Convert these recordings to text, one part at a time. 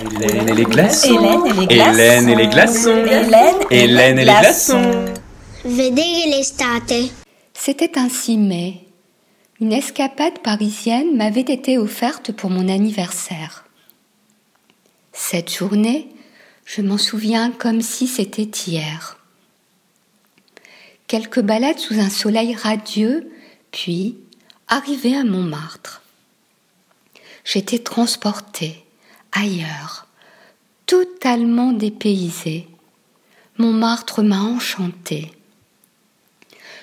Hélène et les glaçons. Hélène et les glaçons. Hélène et les glaçons. Hélène et les glaçons. C'était ainsi mai. Une escapade parisienne m'avait été offerte pour mon anniversaire. Cette journée, je m'en souviens comme si c'était hier. Quelques balades sous un soleil radieux, puis arrivé à Montmartre. J'étais transportée ailleurs, totalement dépaysée. Montmartre m'a enchantée.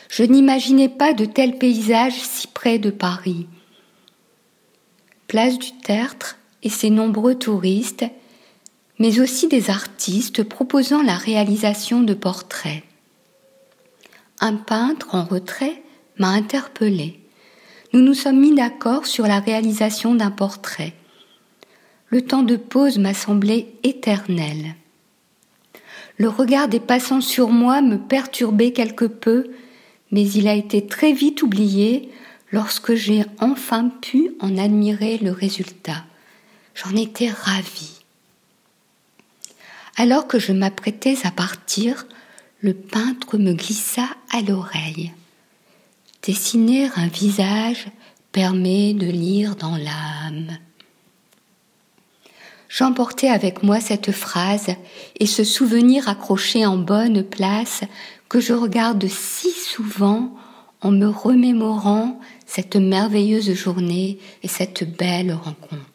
Je n'imaginais pas de tels paysages si près de Paris. Place du Tertre et ses nombreux touristes, mais aussi des artistes proposant la réalisation de portraits. Un peintre en retrait m'a interpellé. Nous nous sommes mis d'accord sur la réalisation d'un portrait. Le temps de pause m'a semblé éternel. Le regard des passants sur moi me perturbait quelque peu, mais il a été très vite oublié lorsque j'ai enfin pu en admirer le résultat. J'en étais ravie. Alors que je m'apprêtais à partir, le peintre me glissa à l'oreille. Dessiner un visage permet de lire dans l'âme. J'emportais avec moi cette phrase et ce souvenir accroché en bonne place que je regarde si souvent en me remémorant cette merveilleuse journée et cette belle rencontre.